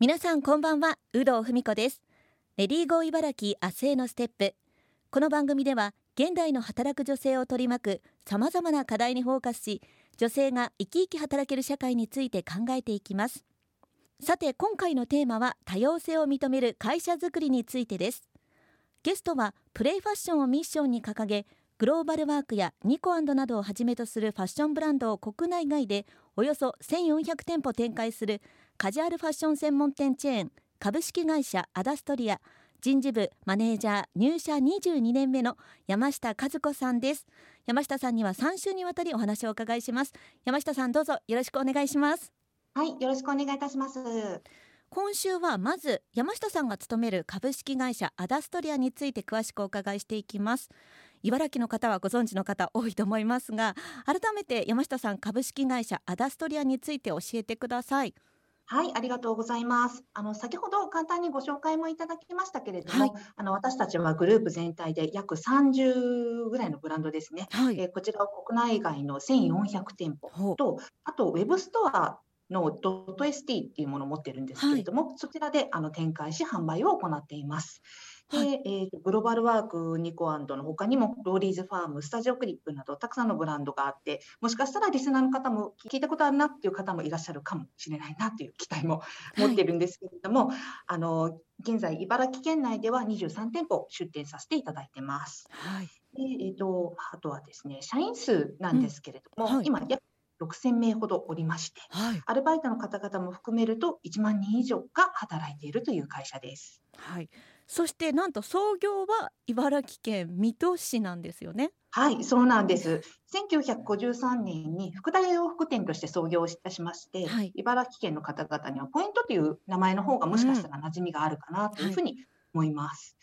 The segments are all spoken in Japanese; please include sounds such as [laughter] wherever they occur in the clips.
皆さんこんばんは有働文子です。レディーゴー茨城明日へのステップ。この番組では現代の働く女性を取り巻くさまざまな課題にフォーカスし女性が生き生き働ける社会について考えていきます。さて今回のテーマは多様性を認める会社づくりについてです。ゲストはプレイファッションをミッションに掲げグローバルワークやニコなどをはじめとするファッションブランドを国内外でおよそ1400店舗展開するカジュアルファッション専門店チェーン株式会社アダストリア人事部マネージャー入社22年目の山下和子さんです。山下さんには3週にわたりお話をお伺いします。山下さんどうぞよろしくお願いします。はいよろしくお願いいたします。今週はまず山下さんが勤める株式会社アダストリアについて詳しくお伺いしていきます。茨城の方はご存知の方多いと思いますが改めて山下さん株式会社アダストリアについて教えてくださいはい、ありがとうございます。あの先ほど簡単にご紹介もいただきましたけれども、はい、あの私たちはグループ全体で約30ぐらいのブランドですね。はい、えー、こちらを国内外の1400店舗と、あとウェブストアのドット ST っていうものを持ってるんですけれども、はい、そちらであの展開し販売を行っています。で、はい、えー、グローバルワークニコアンドの他にもローリーズファーム、スタジオクリップなどたくさんのブランドがあって、もしかしたらリスナーの方も聞いたことあるなっていう方もいらっしゃるかもしれないなという期待も持ってるんですけれども、はい、あの現在茨城県内では23店舗出店させていただいてます。はい、でえーと、あとはですね社員数なんですけれども、うん。はい、今約6000名ほどおりまして、はい、アルバイトの方々も含めると1万人以上が働いているという会社です。はい、そしてなんと創業は茨城県水戸市なんですよね。はい、そうなんです。1953年に福田洋服店として創業いたしまして、はい、茨城県の方々にはポイントという名前の方がもしかしたら馴染みがあるかなというふうに思います。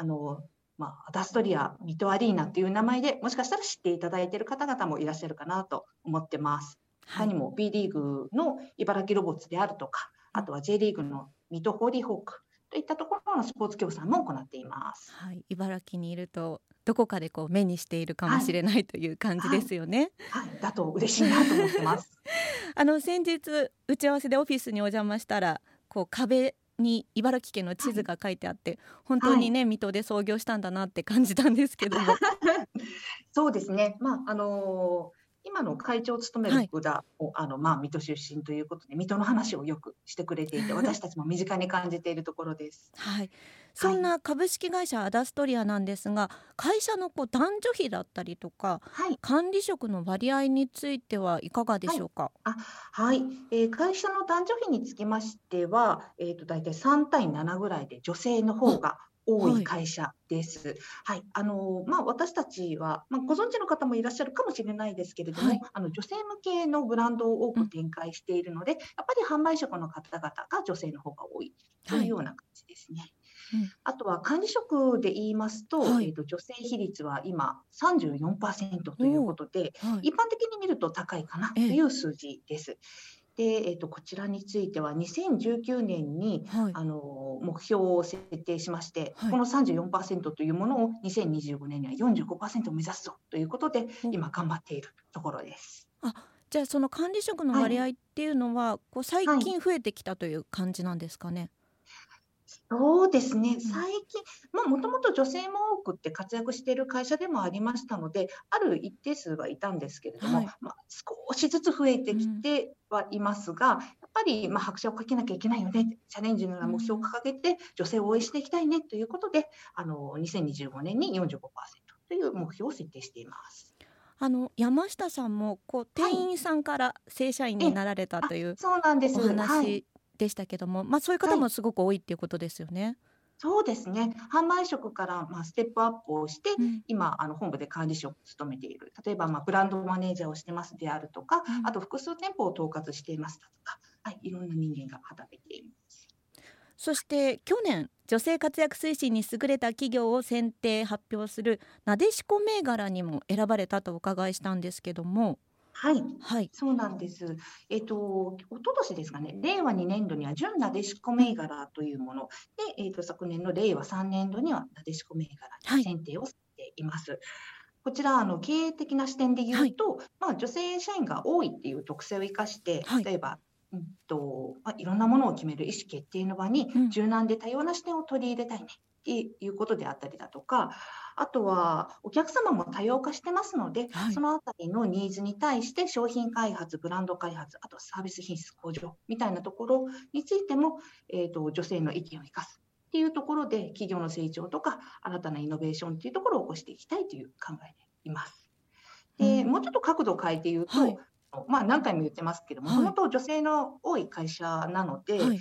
うんはい、あのまあ、ダストリア、ミトアリーナという名前でもしかしたら知っていただいている方々もいらっしゃるかなと思ってます。はい、他にも B リーグの茨城ロボッツであるとか、あとは J リーグの水戸ホーリーホーク、といったところのスポーツ協賛も行っています。はい、茨城にいるとどこかでこう目にしているかもしれない、はい、という感じですよね。はい、はい、だと嬉しいなと思ってます。[laughs] あの先日打ち合わせでオフィスにお邪魔したら、こう壁に茨城県の地図が書いてあって、はい、本当にね、水戸で創業したんだなって感じたんですけども。[laughs] そうですね。まああのー今の会長を務める福田を、あのまあ、水戸出身ということで水戸の話をよくしてくれていて私たちも身近に感じているところです。はい、そんな株式会社アダストリアなんですが会社のこう男女比だったりとか、はい、管理職の割合についてはいかがでしょうか？はい、あはい、えー、会社の男女比につきましては、えーと、と大体3対7ぐらいで女性の方が多い会社です。はい、はい、あのまあ私たちはまあ、ご存知の方もいらっしゃるかもしれないですけれども、はい、あの女性向けのブランドを多く展開しているので、うん、やっぱり販売職の方々が女性の方が多いというような感じですね。はいうん、あとは管理職で言いますと、はい、えーと、女性比率は今34%ということで、はい、一般的に見ると高いかなという数字です。で、えーと、こちらについては2019年に、はい、あの目標を設定しまして、はい、この34%というものを2025年には45%を目指すぞということで、今頑張っているところです。あじゃあその管理職の割合っていうのは、はい、こう最近増えてきたという感じなんですかね？そうですね、最近、まあ、もともと女性も多くって活躍している会社でもありましたので、ある一定数はいたんですけれども、はい、まあ、少しずつ増えてきてはいますが、うん、やっぱりまあ拍車をかけなきゃいけないよね、チャレンジのような目標を掲げて、女性を応援していきたいねということで、あの2025年に45%という目標を設定しています。あの山下さんもこう店員さんから正社員になられたという、そうなんです。お話でしたけども、まあ、そういう方もすごく多いっていうことですよね。そうですね。販売職からまあステップアップをして、うん、今あの本部で管理職を務めている。例えばまあブランドマネージャーをしてますであるとか、うん、あと複数店舗を統括していますとか、はい、いろんな人間が働いています。そして去年女性活躍推進に優れた企業を選定発表するなでしこ銘柄にも選ばれたとお伺いしたんですけども。はい、はい、そうなんです。えっ、と、一昨年ですかね、令和2年度には純なでしこ銘柄というもの。で、えっ、と、昨年の令和3年度にはなでしこ銘柄に選定をしています。はいこちらあの経営的な視点で言うと、はい、まあ、女性社員が多いっていう特性を生かして、はい、例えばうんとまあ、いろんなものを決める意思決定の場に柔軟で多様な視点を取り入れたいねっていうことであったりだとか、あとはお客様も多様化してますので、はい、そのあたりのニーズに対して商品開発、ブランド開発、あとサービス品質向上みたいなところについても、えーと、女性の意見を生かすっていうところで企業の成長とか新たなイノベーションっていうところを起こしていきたいという考えでいます。で、うん、もうちょっと角度を変えて言うと、はいまあ、何回も言ってますけども、もともと女性の多い会社なので、はい、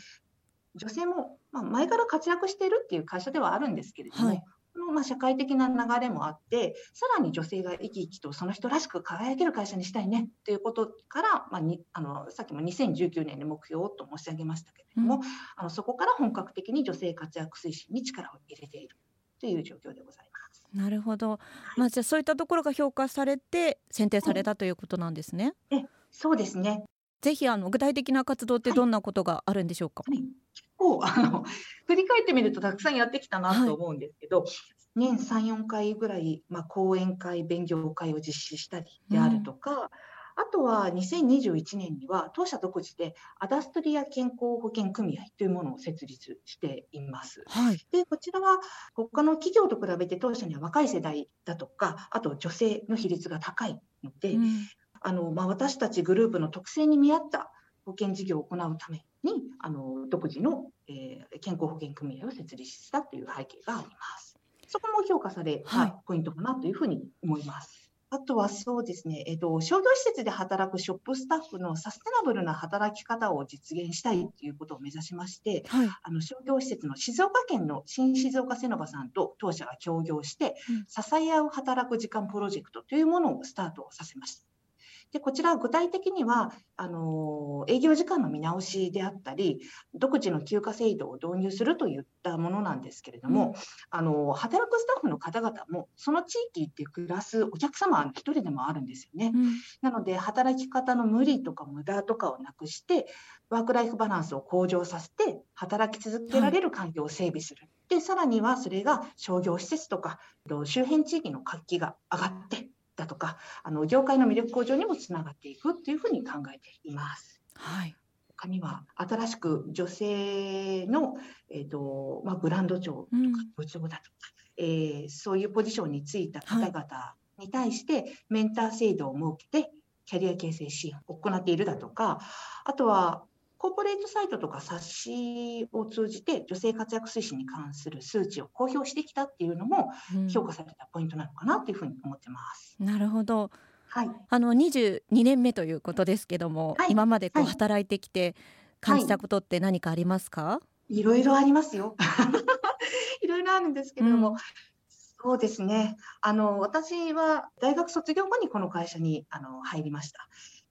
女性も、まあ、前から活躍しているっていう会社ではあるんですけれども、はい、このまあ社会的な流れもあって、さらに女性が生き生きとその人らしく輝ける会社にしたいねということから、まあ、にあのさっきも2019年に目標と申し上げましたけれども、うん、あのそこから本格的に女性活躍推進に力を入れているという状況でございます。なるほど。まあ、じゃあそういったところが評価されて選定されたということなんですね。え、そうですね。ぜひあの具体的な活動ってどんなことがあるんでしょうか？はい、結構あの [laughs] 振り返ってみるとたくさんやってきたなと思うんですけど、はい、年3、4回ぐらい、まあ、講演会、勉強会を実施したりであるとか、うん、あとは2021年には当社独自でアダストリア健康保険組合というものを設立しています。はい、でこちらは他の企業と比べて当社には若い世代だとかあと女性の比率が高いので、うん、あのまあ、私たちグループの特性に見合った保険事業を行うためにあの独自の、えー、健康保険組合を設立したという背景があります。そこも評価されたポイントかなというふうに思います。あとはそうですね、えっと、商業施設で働くショップスタッフのサステナブルな働き方を実現したいということを目指しまして、はい、あの商業施設の静岡県の新静岡セノバさんと当社が協業して、うん、支え合う働く時間プロジェクトというものをスタートさせました。でこちら具体的にはあの営業時間の見直しであったり独自の休暇制度を導入するといったものなんですけれども、うん、あの働くスタッフの方々もその地域で暮らすお客様は一人でもあるんですよね。うん、なので働き方の無理とか無駄とかをなくしてワークライフバランスを向上させて働き続けられる環境を整備する。はい、でさらにはそれが商業施設とか周辺地域の活気が上がってだとかあの業界の魅力向上にもつながっていくというふうに考えています。はい。他には新しく女性の、えーとまあ、ブランド長とか部長だとか、うん、えー、そういうポジションについた方々に対してメンター制度を設けてキャリア形成支援を行っているだとかあとはコーポレートサイトとか冊子を通じて女性活躍推進に関する数値を公表してきたっていうのも評価されたポイントなのかなというふうに思ってます。うん、なるほど。はい、あの22年目ということですけども、はい、今までこう働いてきて感じたことって何かありますか、はい、いろいろありますよ。[laughs] いろいろあるんですけれども、うん、そうですね。あの私は大学卒業後にこの会社にあの入りました。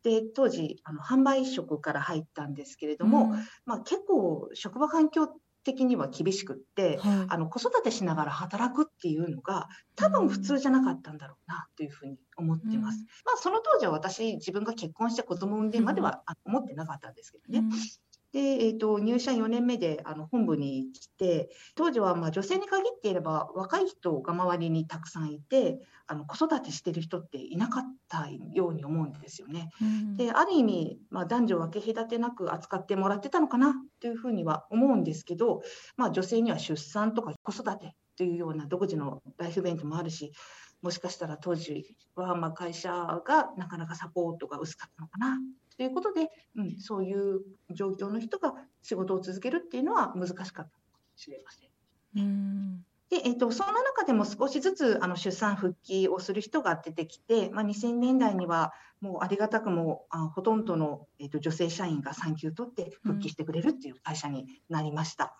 で当時あの販売職から入ったんですけれども、うん、まあ、結構職場環境的には厳しくって、はい、あの子育てしながら働くっていうのが多分普通じゃなかったんだろうなというふうに思ってます。うん、まあその当時は私自分が結婚して子供産んでまでは思ってなかったんですけどね。うんで、えーと、入社4年目であの本部に来て当時はまあ女性に限っていれば若い人が周りにたくさんいてあの子育てしてる人っていなかったように思うんですよね。うん、である意味、まあ、男女分け隔てなく扱ってもらってたのかなというふうには思うんですけど、まあ、女性には出産とか子育てというような独自のライフイベントもあるしもしかしたら当時はま会社がなかなかサポートが薄かったのかなということで、うん、そういう状況の人が仕事を続けるっていうのは難しかったかもしれません。うんでえーと、そんな中でも少しずつあの出産復帰をする人が出てきて、まあ、2000年代にはもうありがたくもあほとんどの、えーと、女性社員が産休取って復帰してくれるっていう会社になりました。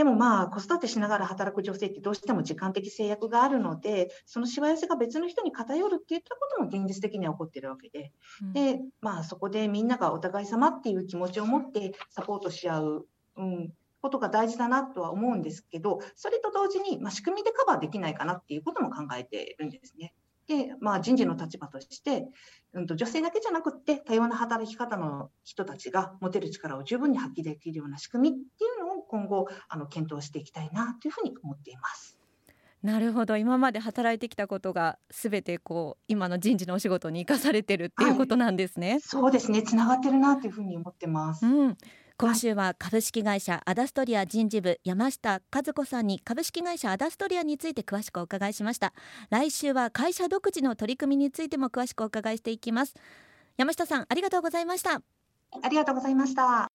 でもまあ子育てしながら働く女性ってどうしても時間的制約があるのでそのしわ寄せが別の人に偏るっていったことも現実的には起こっているわけでうん、でまあ、そこでみんながお互い様っていう気持ちを持ってサポートし合う、うん、ことが大事だなとは思うんですけどそれと同時に、まあ、仕組みでカバーできないかなっていうことも考えているんですね。でまあ、人事の立場として、うん、と女性だけじゃなくって多様な働き方の人たちが持てる力を十分に発揮できるような仕組みっていうのを今後あの検討していきたいなというふうに思っています。なるほど。今まで働いてきたことがすべてこう今の人事のお仕事に生かされてるっていうことなんですね、はい、そうですね。つながってるなというふうに思ってます、うん、今週は株式会社アダストリア人事部山下和子さんに株式会社アダストリアについて詳しくお伺いしました。来週は会社独自の取り組みについても詳しくお伺いしていきます。山下さんありがとうございました。ありがとうございました